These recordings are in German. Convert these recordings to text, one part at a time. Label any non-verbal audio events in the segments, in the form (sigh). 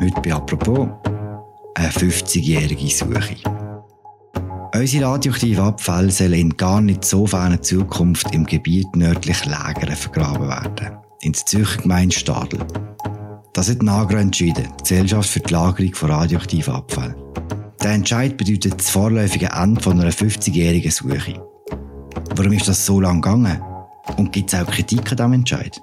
Heute bei «Apropos» eine 50-jährige Suche. Unsere radioaktiven Abfälle sollen in gar nicht so ferner Zukunft im Gebiet nördlich Lägern vergraben werden. In der Zürcher Gemeinde Stadl. Das hat NAGRA entschieden, die Gesellschaft für die Lagerung von radioaktiven Abfällen. Der Entscheid bedeutet das vorläufige Ende von einer 50-jährigen Suche. Warum ist das so lange gegangen? Und gibt es auch Kritik an diesem Entscheid?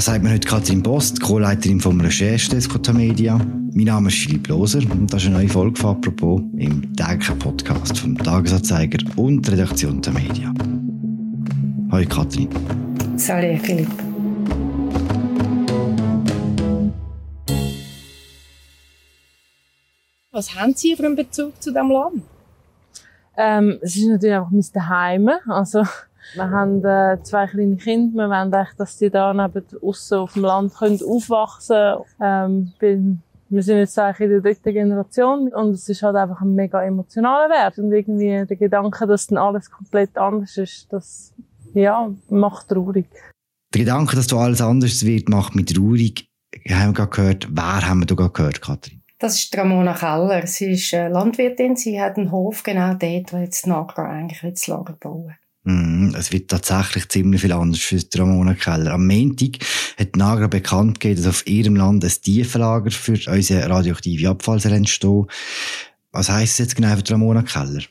Das sagt mir heute Katrin Post, Co-Leiterin vom Recherchedesk Media. Mein Name ist Philipp Loser und das ist eine neue Folge von «Apropos» im täglichen Podcast vom Tagesanzeiger und der Redaktion der Media. Hallo Katrin. Salut Philipp. Was haben Sie für einen Bezug zu diesem Land? Ähm, es ist natürlich einfach mein Daheim. Also, wir haben äh, zwei kleine Kinder. Wir wollen echt, dass die da neben aussen auf dem Land können aufwachsen können. Ähm, wir sind jetzt eigentlich in der dritten Generation und es ist halt einfach ein mega emotionaler Wert. Und irgendwie der Gedanke, dass dann alles komplett anders ist, das, ja, macht traurig. Der Gedanke, dass du alles anders wird, macht mich traurig. Haben wir gerade gehört, wer haben wir da gerade gehört, Katrin? Das ist Ramona Keller. Sie ist äh, Landwirtin. Sie hat einen Hof genau dort, wo jetzt Nagra eigentlich das Lager bauen. Mm, es wird tatsächlich ziemlich viel anders für Ramona Keller. Am Montag hat Nagra bekannt gegeben, dass auf ihrem Land ein Tiefenlager für unsere radioaktive Abfall entstehen Was heisst das jetzt genau für Ramona Keller?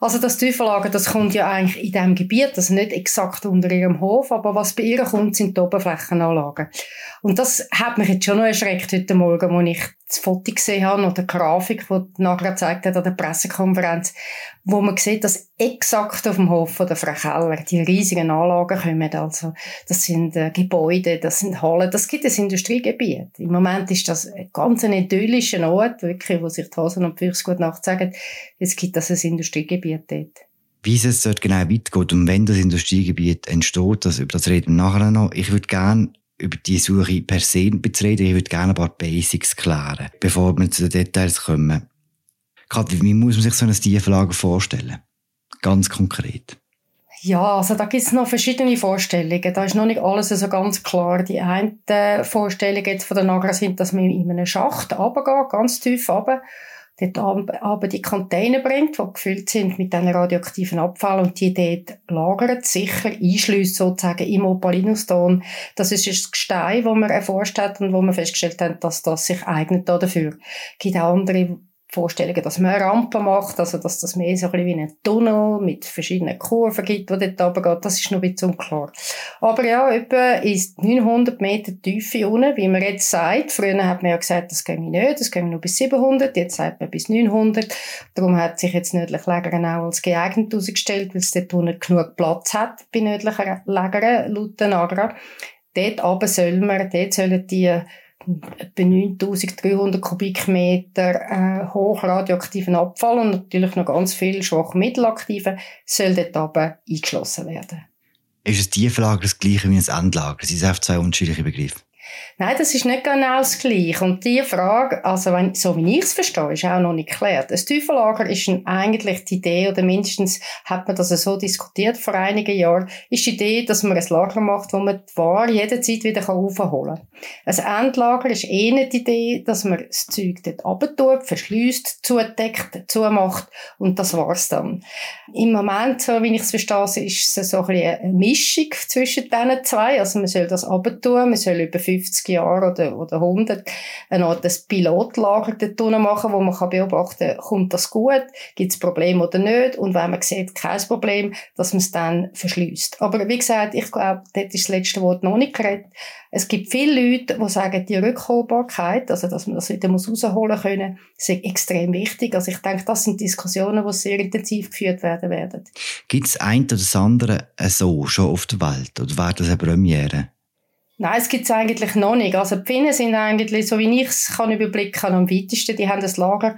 Also das Teufellager, das kommt ja eigentlich in diesem Gebiet, also nicht exakt unter ihrem Hof, aber was bei ihr kommt, sind die Oberflächenanlagen. Und das hat mich jetzt schon noch erschreckt heute Morgen, als ich das Foto gesehen habe oder die Grafik, die nachher gezeigt hat an der Pressekonferenz, wo man sieht, dass exakt auf dem Hof von der Frau Keller die riesigen Anlagen kommen. Also, das sind äh, Gebäude, das sind Hallen, das gibt ein Industriegebiet. Im Moment ist das ein ganz ein idyllischer Ort, wirklich, wo sich die Hasen und Füchse gut Nacht sagen. Jetzt gibt es ein Industriegebiet dort. Wie es dort genau weitergeht und wenn das Industriegebiet entsteht, das, über das reden wir nachher noch. Ich würde gerne über die Suche per se reden. Ich würde gerne ein paar Basics klären, bevor wir zu den Details kommen. Kathi, wie muss man sich so ein Tieflager vorstellen? Ganz konkret. Ja, also da gibt es noch verschiedene Vorstellungen. Da ist noch nicht alles so ganz klar. Die eine Vorstellung jetzt von der Nagra sind, dass man in einen Schacht runtergeht, ganz tief runter dort aber die Container bringt, die gefüllt sind mit diesen radioaktiven Abfall und die dort lagert, sicher einschließt sozusagen im Opalinuston. Das ist das Gestein, das man erforscht hat und wo man festgestellt hat, dass das sich eignet dafür. Es gibt auch andere Vorstellungen, dass man eine Rampe macht, also dass das mehr so ein bisschen wie ein Tunnel mit verschiedenen Kurven gibt, die dort runtergeht, das ist noch ein bisschen unklar. Aber ja, etwa ist 900 Meter Tiefe unten, wie man jetzt sagt. Früher hat man ja gesagt, das geht nicht, das geht nur bis 700, jetzt sagt man bis 900. Darum hat sich jetzt nördlich Lägern auch als geeignet herausgestellt, weil es dort unten genug Platz hat bei nördlichen Lägern, laut den Agra. Dort aber soll man, dort sollen die etwa 9300 Kubikmeter äh, hochradioaktiven Abfall und natürlich noch ganz viel schwach mittelaktiven soll dort aber eingeschlossen werden. Ist ein Tieflager das gleiche wie ein Endlager? Das sind einfach zwei unterschiedliche Begriffe. Nein, das ist nicht genau das Gleiche. Und die Frage, also wenn, so wie ich es verstehe, ist auch noch nicht geklärt. Ein Teufellager ist eigentlich die Idee, oder mindestens hat man das so diskutiert vor einigen Jahren, ist die Idee, dass man ein Lager macht, wo man die Ware jederzeit wieder aufholen kann. Ein Endlager ist eh nicht die Idee, dass man das Zeug dort abtut, verschließt, zudeckt, zumacht und das war's dann. Im Moment, so wie ich es verstehe, ist es so ein eine Mischung zwischen diesen zwei. Also man soll das abtun, man soll über 50 Jahren oder, oder 100 eine Art des Pilotlager dort machen, wo man beobachten kann, kommt das gut, gibt es Probleme oder nicht und wenn man sieht, kein Problem, dass man es dann verschließt. Aber wie gesagt, ich glaube, dort ist das letzte Wort noch nicht geredet. Es gibt viele Leute, die sagen, die Rückholbarkeit, also dass man das wieder rausholen können, ist extrem wichtig. Also ich denke, das sind Diskussionen, die sehr intensiv geführt werden werden. Gibt es ein oder das andere so schon auf der Welt oder wäre das eine Premiere? Nein, es gibt es eigentlich noch nicht. Also die Finnen sind eigentlich, so wie ich es kann am weitesten. Die haben das Lager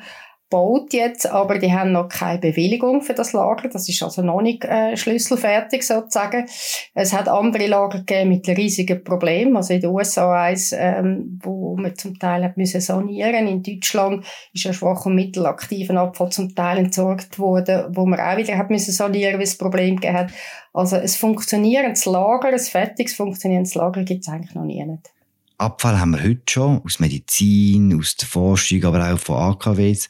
gebaut jetzt, aber die haben noch keine Bewilligung für das Lager. Das ist also noch nicht äh, schlüsselfertig sozusagen. Es hat andere Lager gegeben mit riesigen Problemen. Also in den USA eins, ähm, wo man zum Teil hat müssen sanieren. In Deutschland ist ein schwach und mittelaktiven Abfall zum Teil entsorgt worden, wo man auch wieder hat müssen sanieren, weil es Problem gegeben hat. Also es funktionierendes Lager, ein fertiges funktionierendes Lager gibt es eigentlich noch nie. Nicht. Abfall haben wir heute schon, aus Medizin, aus der Forschung, aber auch von AKWs.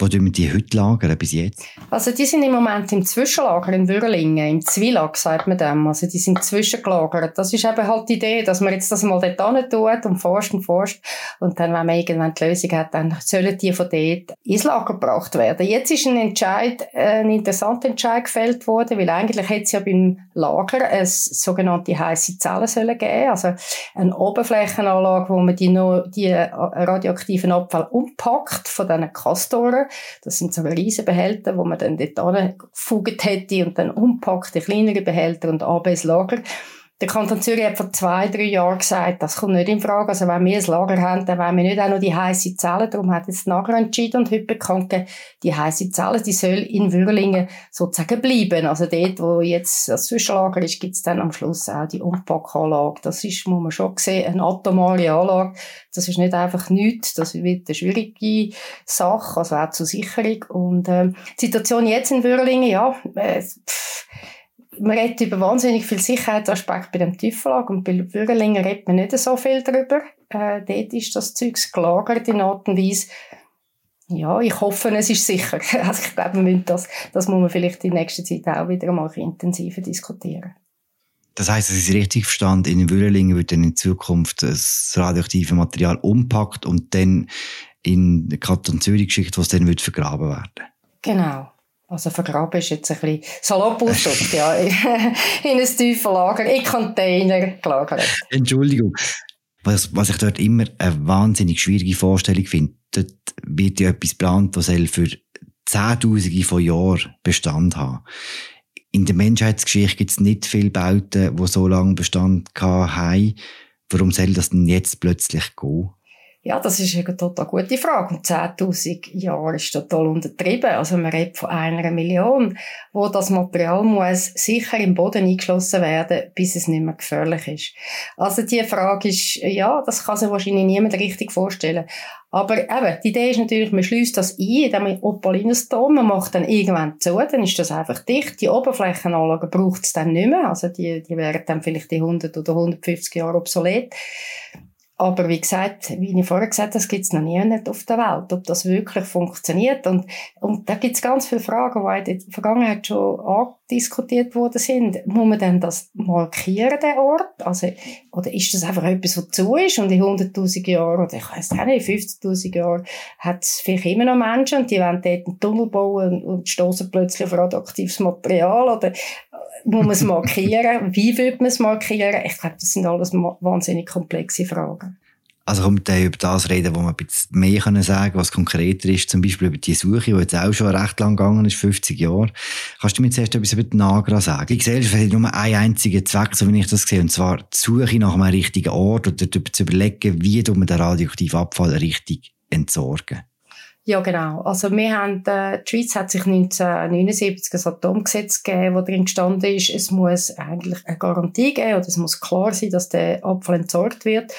Wo wir die heute lagern bis jetzt? Also die sind im Moment im Zwischenlager in Würlingen, im Zwilag sagt man dem. Also die sind zwischengelagert. Das ist eben halt die Idee, dass man jetzt das mal dort tut und forscht und forscht. Und dann, wenn man irgendwann die Lösung hat, dann sollen die von dort ins Lager gebracht werden. Jetzt ist ein Entscheid, ein interessanter Entscheid gefällt worden, weil eigentlich hätte es ja beim Lager eine sogenannte heiße Zellen sollen geben. Also eine Oberflächenanlage, wo man die, die äh, radioaktiven Abfall umpackt von diesen Kastoren das sind so riesige Behälter, wo man dann dort angefugt hätte und dann umpackt in kleinere Behälter und ab ins Lager. Der Kanton Zürich hat vor zwei, drei Jahren gesagt, das kommt nicht in Frage. Also wenn wir ein Lager haben, dann wollen wir nicht auch noch die heiße Zelle. Darum hat jetzt nachher entschieden und heute bekannt die heiße Zelle, die soll in Würlingen sozusagen bleiben. Also dort, wo jetzt das Zwischenlager ist, gibt es dann am Schluss auch die Umpackanlage. Das ist, muss man schon sehen, eine atomare Anlage. Das ist nicht einfach nichts. Das wird eine schwierige Sache, also auch zur Sicherung. Und äh, die Situation jetzt in Würlingen, ja, äh, pff, man redet über wahnsinnig viel Sicherheitsaspekt bei dem Tüffelag und bei Bürgerlingen redet man nicht so viel darüber. Äh, dort ist das Zeug gelagert in Art und Weise. Ja, ich hoffe, es ist sicher. (laughs) Also ich glaube, wir das, das muss man vielleicht in nächster Zeit auch wieder mal intensiver diskutieren. Das heißt, es ist richtig verstanden, in Würlingen wird dann in Zukunft das radioaktive Material umpackt und dann in den Kanton Zürich geschickt, wo es dann wird vergraben werden. Genau. Also vergraben ist jetzt ein bisschen salopp ausgedrückt, ja. (laughs) in ein tiefes Lager, in Container gelagert. Entschuldigung. Was, was ich dort immer eine wahnsinnig schwierige Vorstellung finde, dort wird ja etwas geplant, das für Zehntausende von Jahren Bestand haben. In der Menschheitsgeschichte gibt es nicht viele Bauten, die so lange Bestand haben. Warum soll das denn jetzt plötzlich gehen? Ja, das ist eine total gute Frage. Und 10.000 Jahre ist total untertrieben. Also man redet von einer Million, wo das Material muss sicher im Boden eingeschlossen werden, bis es nicht mehr gefährlich ist. Also die Frage ist, ja, das kann sich wahrscheinlich niemand richtig vorstellen. Aber eben, die Idee ist natürlich, man schließt das ein, in diesem Opalinostom, man macht dann irgendwann zu, dann ist das einfach dicht. Die Oberflächenanlage braucht es dann nicht mehr. Also die, die wären dann vielleicht die 100 oder 150 Jahre obsolet. Aber wie gesagt, wie ich vorher gesagt habe, das gibt es noch nie nicht auf der Welt, ob das wirklich funktioniert. Und, und da gibt es ganz viele Fragen, die in der Vergangenheit schon andiskutiert worden sind. Muss man denn das markieren, den Ort? Also, oder ist das einfach etwas, was zu ist und in 100'000 Jahren, oder ich auch nicht, 50'000 Jahren, hat es vielleicht immer noch Menschen und die wollen dort einen Tunnel bauen und stoßen plötzlich auf radioaktives Material oder muss man es markieren? (laughs) Wie würde man es markieren? Ich glaube, das sind alles wahnsinnig komplexe Fragen. Also kommt dann über das reden, wo man ein bisschen mehr können sagen was konkreter ist, zum Beispiel über die Suche, die jetzt auch schon recht lang gegangen ist, 50 Jahre. Kannst du mir zuerst etwas über die Nagra sagen? Die Gesellschaft hat nur einen einzigen Zweck, so wie ich das sehe, und zwar die Suche nach einem richtigen Ort oder zu überlegen, wie man den radioaktiven Abfall richtig entsorgen. Ja, genau. Also wir haben, äh, die Schweiz hat sich 1979 ein Atomgesetz gegeben, wo drin gestanden ist, es muss eigentlich eine Garantie geben oder es muss klar sein, dass der Abfall entsorgt wird.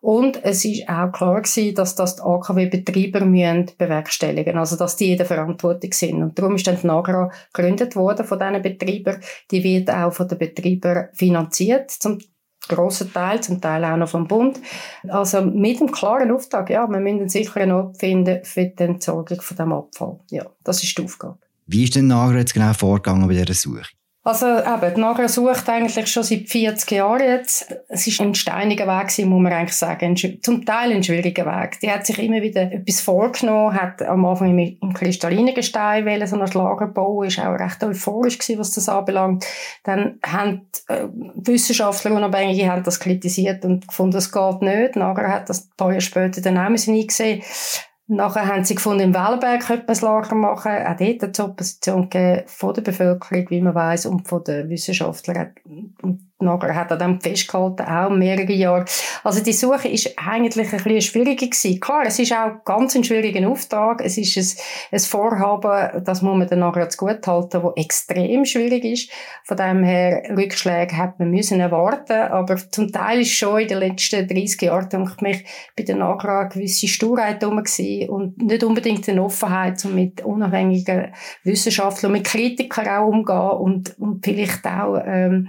Und es ist auch klar gewesen, dass das die AKW-Betreiber müssen bewerkstelligen, also dass die in der Verantwortung sind. Und darum ist dann die NAGRA gegründet worden von diesen Betreibern. Die wird auch von den Betreibern finanziert, zum grossen Teil, zum Teil auch noch vom Bund. Also mit dem klaren Auftrag, ja, wir müssen einen sicheren Ort finden für die Entsorgung von dem Abfall. Ja, das ist die Aufgabe. Wie ist denn Nagra jetzt genau vorgegangen bei dieser Suche? Also eben, die Nagra sucht eigentlich schon seit 40 Jahren jetzt. Es ist ein steiniger Weg gewesen, muss man eigentlich sagen. Zum Teil ein schwieriger Weg. Die hat sich immer wieder etwas vorgenommen, hat am Anfang im kristallinen Gestein wollen, so ein Lager bauen, ist auch recht euphorisch gewesen, was das anbelangt. Dann haben äh, Wissenschaftler Unabhängige haben das kritisiert und gefunden, das geht nicht. Nagra hat das ein paar Jahre später dann auch eingesehen. Nachher haben sie gefunden, im Wellenberg könnte man ein Lager machen. Auch dort hat es Opposition gegeben von der Bevölkerung, wie man weiß, und von den Wissenschaftlern. Und Nager hat an dem festgehalten, auch mehrere Jahre. Also die Suche ist eigentlich ein bisschen schwieriger gewesen. Klar, es ist auch ganz ein schwieriger Auftrag. Es ist ein, ein Vorhaben, das muss man dann nachher zu gut halten, das extrem schwierig ist. Von dem her, Rückschläge hat man müssen erwarten. Aber zum Teil ist schon in den letzten 30 Jahren, denke ich mich, bei der Nagra eine gewisse Sturheit rum gewesen und nicht unbedingt eine Offenheit, um mit unabhängigen Wissenschaftlern, mit Kritikern auch umgehen und, und vielleicht auch, ähm,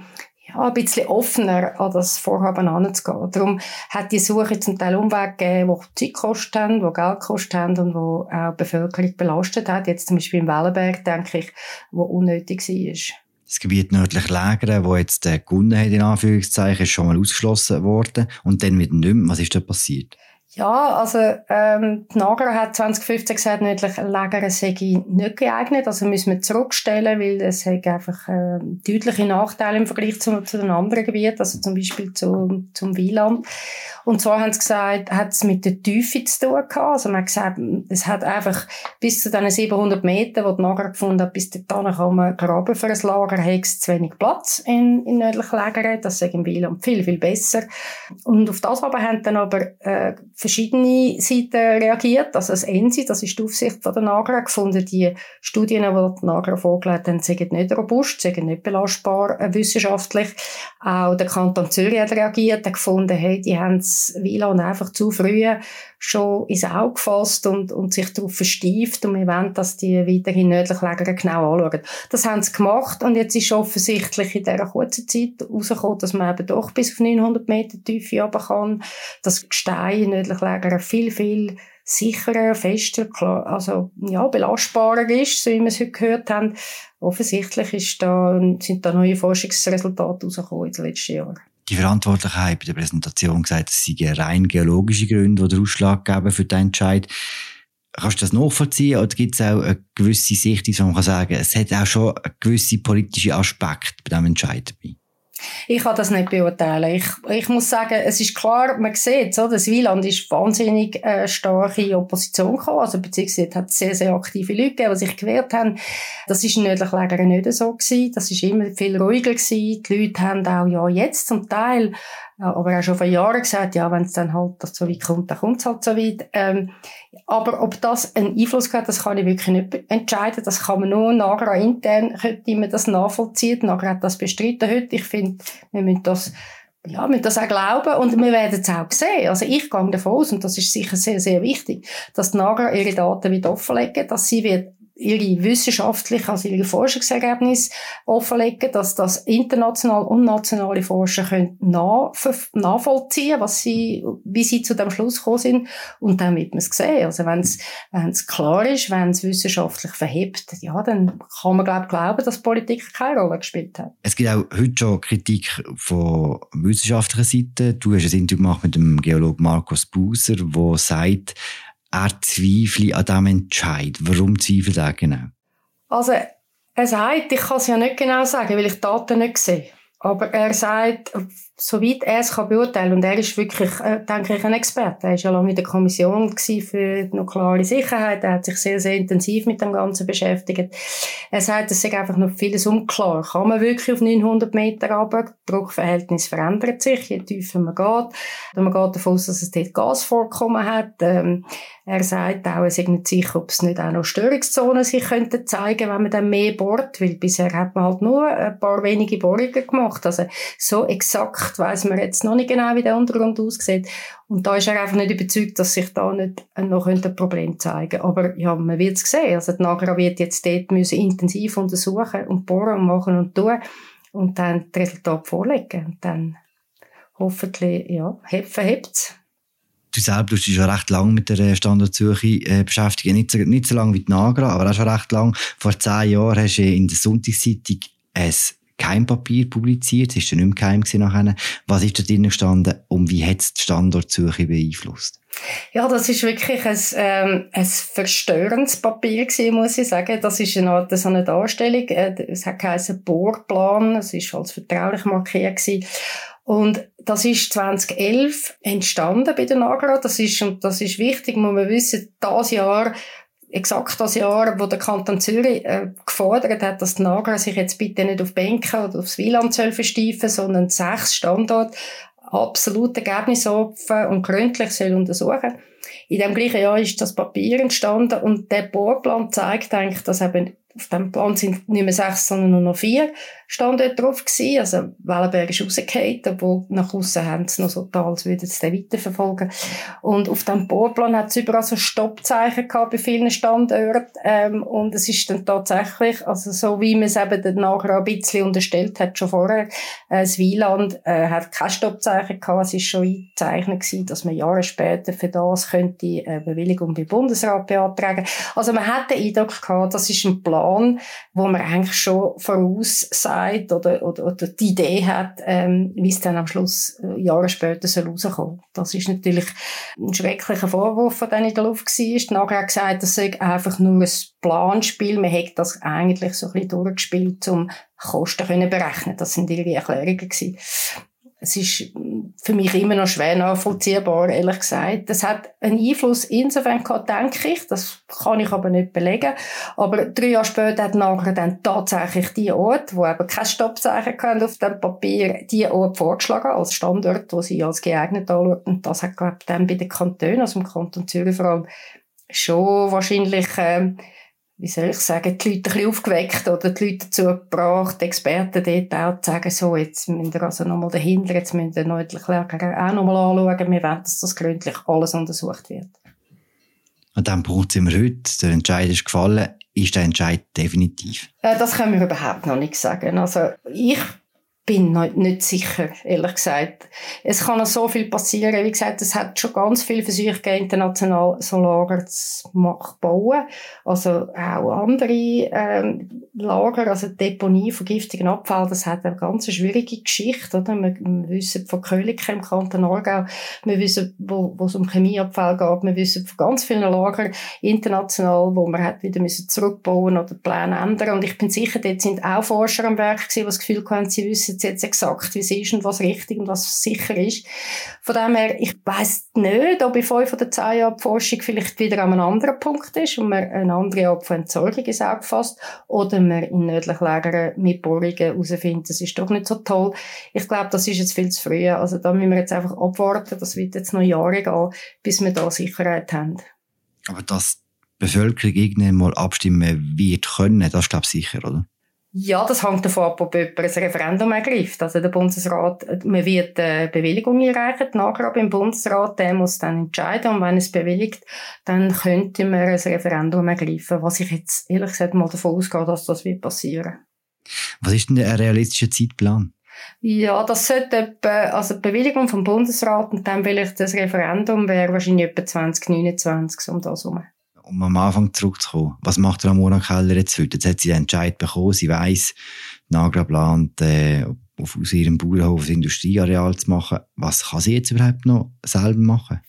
ein bisschen offener an das Vorhaben heranzugehen. Darum hat die Suche zum Teil Umwege gegeben, die Zeit gekostet haben, die Geld gekostet haben und die auch die Bevölkerung belastet hat. Jetzt zum Beispiel im Wellenberg, denke ich, wo unnötig war. Das Gebiet nördlich Lägern, wo jetzt der gewonnen hat, in Anführungszeichen, ist schon mal ausgeschlossen worden. Und dann wieder nicht mehr. Was ist da passiert? Ja, also ähm, die Nager hat 2015 gesagt, nördlich Lägern sei nicht geeignet. Also müssen wir zurückstellen, weil es hat einfach äh, deutliche Nachteile im Vergleich zu, zu den anderen Gebieten, also zum Beispiel zu, zum Wieland. Und zwar haben sie gesagt, hat es mit der Tiefe zu tun gehabt. Also man hat gesagt, es hat einfach bis zu diesen 700 Metern, wo die Nager gefunden hat, bis dahin kann man graben für ein Lager, hat es zu wenig Platz in, in nördlich Lägern. Das ist im Wieland viel, viel besser. Und auf das aber haben dann aber äh, verschiedene Seiten reagiert. Also das ENSI, das ist die Aufsicht von der NAGRA, gefunden, die Studien, die die NAGRA vorgelegt haben, sind nicht robust, sind nicht belastbar äh, wissenschaftlich. Auch der Kanton Zürich hat reagiert, hat gefunden, hey, die haben das WLAN einfach zu früh schon ins Auge gefasst und, und sich darauf verstieft und wir wollen, dass die weiterhin nördlich Läger genau anschauen. Das haben sie gemacht und jetzt ist offensichtlich in dieser kurzen Zeit herausgekommen, dass man eben doch bis auf 900 Meter Tiefe runter kann, dass Gestein in nördlich Läger viel, viel sicherer, fester, klar, also, ja, belastbarer ist, so wie wir es heute gehört haben. Offensichtlich ist da, sind da neue Forschungsresultate rausgekommen in den letzten Jahren die Verantwortlichen haben bei der Präsentation gesagt, es seien rein geologische Gründe, die den Ausschlag geben für den Entscheid. Kannst du das nachvollziehen oder gibt es auch eine gewisse Sicht, wo man kann sagen es hat auch schon einen gewissen politischen Aspekt bei diesem Entscheid dabei? Ich kann das nicht beurteilen. Ich, ich muss sagen, es ist klar, man sieht, so, das Wieland ist wahnsinnig äh, starke Opposition gekommen, also beziehungsweise hat sehr, sehr aktive Leute gegeben, die sich gewehrt haben. Das ist in nördlichen Lägern nicht so gewesen. Das ist immer viel ruhiger gewesen. Die Leute haben auch, ja, jetzt zum Teil aber auch schon vor Jahren gesagt, ja, wenn es dann halt so weit kommt, dann kommt es halt so weit. Ähm, aber ob das einen Einfluss hat, das kann ich wirklich nicht entscheiden. Das kann man nur nachher intern, könnte man das nachvollziehen. Nachher hat das bestritten heute. Ich finde, wir müssen das ja, wir müssen das auch glauben und wir werden es auch sehen. Also ich gehe davon aus, und das ist sicher sehr, sehr wichtig, dass die NAGRA ihre Daten wieder offenlegen, dass sie wird ihre wissenschaftlichen, also ihre Forschungsergebnisse offenlegen, dass das international und nationale Forscher können nachvollziehen, was sie, wie sie zu dem Schluss gekommen sind. Und dann wird man es sehen. Also wenn es, klar ist, wenn es wissenschaftlich verhebt, ja, dann kann man, glaube glauben, dass Politik keine Rolle gespielt hat. Es gibt auch heute schon Kritik von wissenschaftlicher Seite. Du hast ein Interview gemacht mit dem Geologen Markus Buser, der sagt, er zweifle an diesem Entscheid. Warum zweifelt er genau? Also, er sagt, ich kann es ja nicht genau sagen, weil ich die Daten nicht sehe. Aber er sagt, soweit er es kann beurteilen, und er ist wirklich, äh, denke ich, ein Experte. Er war ja lange in der Kommission für die nukleare Sicherheit. Er hat sich sehr, sehr intensiv mit dem Ganzen beschäftigt. Er sagt, es sei einfach noch vieles unklar. Kann man wirklich auf 900 Meter runter? Das Druckverhältnis verändert sich, je tiefer man geht. Und man geht davon aus, dass es dort Gasvorkommen hat. Ähm, er sagt auch, er sei nicht sicher, ob es nicht auch noch Störungszonen sich könnten zeigen, wenn man dann mehr bohrt, weil bisher hat man halt nur ein paar wenige Bohrungen gemacht. Also so exakt weiß man jetzt noch nicht genau, wie der Untergrund aussieht. Und da ist er einfach nicht überzeugt, dass sich da nicht noch ein Problem zeigen Aber ja, man wird es sehen. Also die Nagra wird jetzt dort müssen intensiv untersuchen und bohren machen und tun und dann das Resultat vorlegen. Und dann hoffentlich, ja, verhebt es du selber du bist schon recht lange mit der Standortsuche äh, beschäftigt. Nicht so, nicht so lange wie die Nagra, aber auch schon recht lang. Vor zehn Jahren hast du in der Sonntagszeitung ein Keimpapier publiziert. War dann nicht mehr geheim nachher. Was ist da drin gestanden und wie hat es die Standortsuche beeinflusst? Ja, das ist wirklich ein, ähm, ein verstörendes Papier gewesen, muss ich sagen. Das ist eine Art, so eine Darstellung. Äh, es hat geheißen Bohrplan. Es ist als vertraulich markiert gewesen. Und das ist 2011 entstanden bei der Nagra. Das ist, und das ist wichtig, muss man wissen, das Jahr exakt das Jahr, wo der Kanton Zürich äh, gefordert hat, dass die Nagra sich jetzt bitte nicht auf Bänke oder aufs Wieland versteifen, sondern sechs Standorte absolut ergebnisoffen und gründlich soll untersuchen. In dem gleichen Jahr ist das Papier entstanden und der Bohrplan zeigt eigentlich, dass eben auf dem Plan sind nicht mehr sechs, sondern nur noch vier Standorte drauf gewesen. Also Wellenberg ist rausgefallen, obwohl nach außen haben sie noch so Tal, als würden sie den weiterverfolgen. Und auf dem Bohrplan hat es überall so Stoppzeichen gehabt bei vielen Standorten. Ähm, und es ist dann tatsächlich, also so wie man es eben dann nachher ein bisschen unterstellt hat, schon vorher, äh, das Wieland äh, hat kein Stoppzeichen gehabt. Es ist schon eingezeichnet gewesen, dass man Jahre später für das könnte äh, Bewilligung beim Bundesrat beantragen. Also man hat den Eindruck gehabt, das ist ein Plan, Plan, wo man eigentlich schon voraussagt oder, oder, oder die Idee hat, ähm, wie es dann am Schluss äh, Jahre später soll rauskommen. Das ist natürlich ein schrecklicher Vorwurf, der dann in der Luft war. Nachher hat gesagt, das sei einfach nur ein Planspiel. Man hätte das eigentlich so ein bisschen durchgespielt, um Kosten zu berechnen. Das sind ihre Erklärungen gewesen es ist für mich immer noch schwer nachvollziehbar, ehrlich gesagt. Das hat einen Einfluss insofern gehabt, denke ich. Das kann ich aber nicht belegen. Aber drei Jahre später hat nachher dann tatsächlich die Ort, wo eben kein Stoppzeichen können auf dem Papier, die Ort vorgeschlagen als Standort, wo sie als geeignet anschaut. Und das hat, glaube ich, dann bei den Kantonen, also im Kanton Zürich vor allem, schon wahrscheinlich, äh, wie soll ich sagen, die Leute ein bisschen aufgeweckt oder die Leute dazu gebracht, die Experten dort auch zu sagen, so, jetzt müssen wir also nochmal dahinter, jetzt müssen wir nördlich auch nochmal anschauen, wir wollen, dass das gründlich alles untersucht wird. An diesem Punkt sind wir heute, der Entscheid ist gefallen, ist der Entscheid definitiv? Äh, das können wir überhaupt noch nicht sagen. Also ich bin nicht sicher, ehrlich gesagt. Es kann noch so viel passieren. Wie gesagt, es hat schon ganz viele Versuche gegeben, international so Lager zu bauen. Also auch andere ähm, Lager, also Deponie von giftigen Abfall, das hat eine ganz schwierige Geschichte. Oder? Wir, wir wissen von Köliken im Kanton Aargau, wir wissen, wo, wo es um Chemieabfall geht, wir wissen von ganz vielen Lagern international, wo man hat wieder müssen zurückbauen oder Pläne ändern. Und ich bin sicher, dort sind auch Forscher am Werk gewesen, die das Gefühl hatten, sie wissen jetzt exakt, wie es ist und was richtig und was sicher ist. Von dem her, ich weiss nicht, ob in fünf oder zehn Jahren die Forschung vielleicht wieder an einem anderen Punkt ist und man eine andere Art von Entsorgung ins Auge fasst oder man in nördlichen Lägern mit Bohrungen herausfindet, das ist doch nicht so toll. Ich glaube, das ist jetzt viel zu früh. Also da müssen wir jetzt einfach abwarten. Das wird jetzt noch Jahre gehen, bis wir da Sicherheit haben. Aber dass die Bevölkerung irgendwann mal abstimmen wird können, das ist glaube ich sicher, oder? Ja, das hängt davon ab, ob jemand ein Referendum ergreift. Also der Bundesrat, man wird eine Bewilligung einreichen, nachher beim Bundesrat, der muss dann entscheiden und wenn es bewilligt, dann könnte man ein Referendum ergreifen, was ich jetzt ehrlich gesagt mal davon ausgehe, dass das wird passieren. Was ist denn der realistische Zeitplan? Ja, das sollte etwa, also die Bewilligung vom Bundesrat und dann vielleicht das Referendum wäre wahrscheinlich etwa 2029 um das herum um am Anfang zurückzukommen, was macht Ramona Keller jetzt heute? Jetzt hat sie den Entscheid bekommen, sie weiss, Nagra plant, äh, aus ihrem Bauernhof ein Industrieareal zu machen. Was kann sie jetzt überhaupt noch selber machen?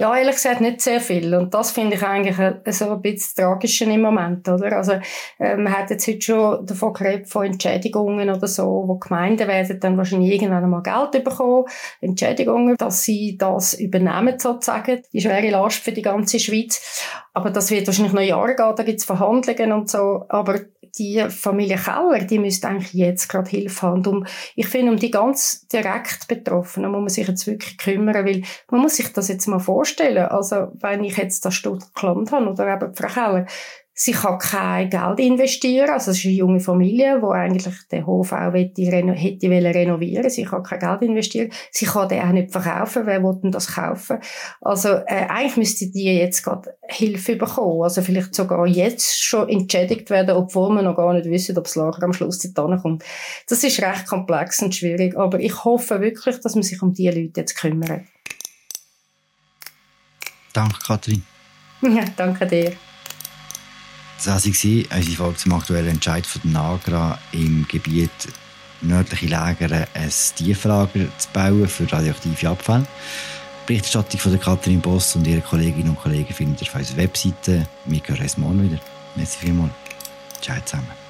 Ja, ehrlich gesagt nicht sehr viel. Und das finde ich eigentlich so ein bisschen tragisch im Moment, oder? Also, äh, man hat jetzt heute schon davon geredet, von Entschädigungen oder so, wo Gemeinden werden dann wahrscheinlich irgendwann einmal Geld bekommen. Entschädigungen, dass sie das übernehmen, sozusagen. Die schwere Last für die ganze Schweiz. Aber das wird wahrscheinlich noch Jahre gehen, da gibt es Verhandlungen und so. Aber die Familie Keller, die müsste eigentlich jetzt gerade Hilfe haben. Und ich finde, um die ganz direkt Betroffenen muss man sich jetzt wirklich kümmern, weil man muss sich das jetzt mal vorstellen. Also, wenn ich jetzt das Stutt geklammert habe, oder eben Frau Keller, Sie kann kein Geld investieren. Also, es ist eine junge Familie, die eigentlich den Hof auch hätte, hätte renovieren Sie kann kein Geld investieren. Sie kann den auch nicht verkaufen. Wer will denn das kaufen? Also, äh, eigentlich müsste die jetzt gerade Hilfe bekommen. Also, vielleicht sogar jetzt schon entschädigt werden, obwohl wir noch gar nicht wissen, ob das Lager am Schluss nicht kommt. Das ist recht komplex und schwierig. Aber ich hoffe wirklich, dass man sich um diese Leute jetzt kümmert. Danke, Kathrin. (laughs) Ja, danke dir. Das war unsere Folge zum aktuellen Entscheid von der NAGRA im Gebiet nördliche Läger ein Tieflager zu bauen für radioaktive Abfälle. Die Berichterstattung von der Katrin Boss und ihre Kolleginnen und Kollegen findet ihr auf unserer Webseite. Wir hören uns morgen wieder. Merci vielmals. Ciao zusammen.